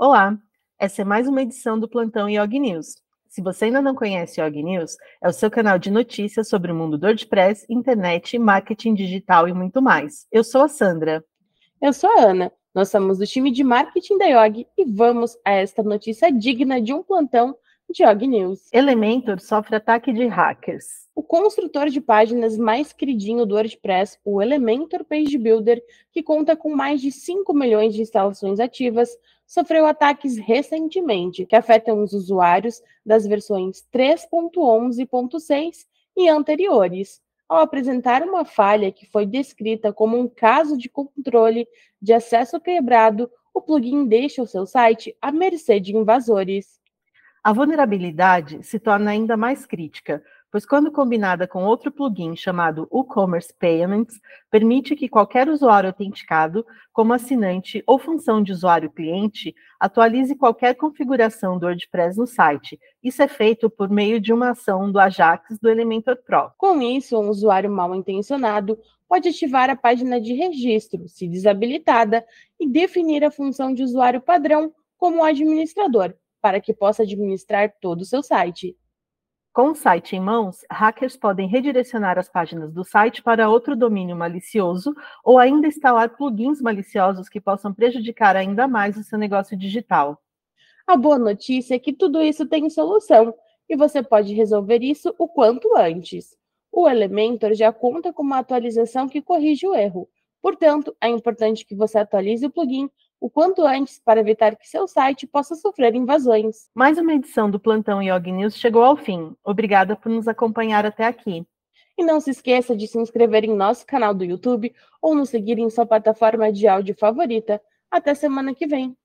Olá, essa é mais uma edição do Plantão Yog News. Se você ainda não conhece Yog News, é o seu canal de notícias sobre o mundo do WordPress, internet, marketing digital e muito mais. Eu sou a Sandra. Eu sou a Ana. Nós somos do time de marketing da Yog e vamos a esta notícia digna de um plantão de Yog News. Elementor sofre ataque de hackers. O construtor de páginas mais queridinho do WordPress, o Elementor Page Builder, que conta com mais de 5 milhões de instalações ativas, sofreu ataques recentemente que afetam os usuários das versões 3.11.6 e anteriores, ao apresentar uma falha que foi descrita como um caso de controle de acesso quebrado, o plugin deixa o seu site à mercê de invasores. A vulnerabilidade se torna ainda mais crítica, pois quando combinada com outro plugin chamado WooCommerce Payments, permite que qualquer usuário autenticado, como assinante ou função de usuário cliente, atualize qualquer configuração do WordPress no site. Isso é feito por meio de uma ação do Ajax do Elementor Pro. Com isso, um usuário mal intencionado pode ativar a página de registro, se desabilitada, e definir a função de usuário padrão como administrador, para que possa administrar todo o seu site. Com o site em mãos, hackers podem redirecionar as páginas do site para outro domínio malicioso ou ainda instalar plugins maliciosos que possam prejudicar ainda mais o seu negócio digital. A boa notícia é que tudo isso tem solução e você pode resolver isso o quanto antes. O Elementor já conta com uma atualização que corrige o erro. Portanto, é importante que você atualize o plugin o quanto antes para evitar que seu site possa sofrer invasões. Mais uma edição do Plantão Yog News chegou ao fim. Obrigada por nos acompanhar até aqui. E não se esqueça de se inscrever em nosso canal do YouTube ou nos seguir em sua plataforma de áudio favorita. Até semana que vem.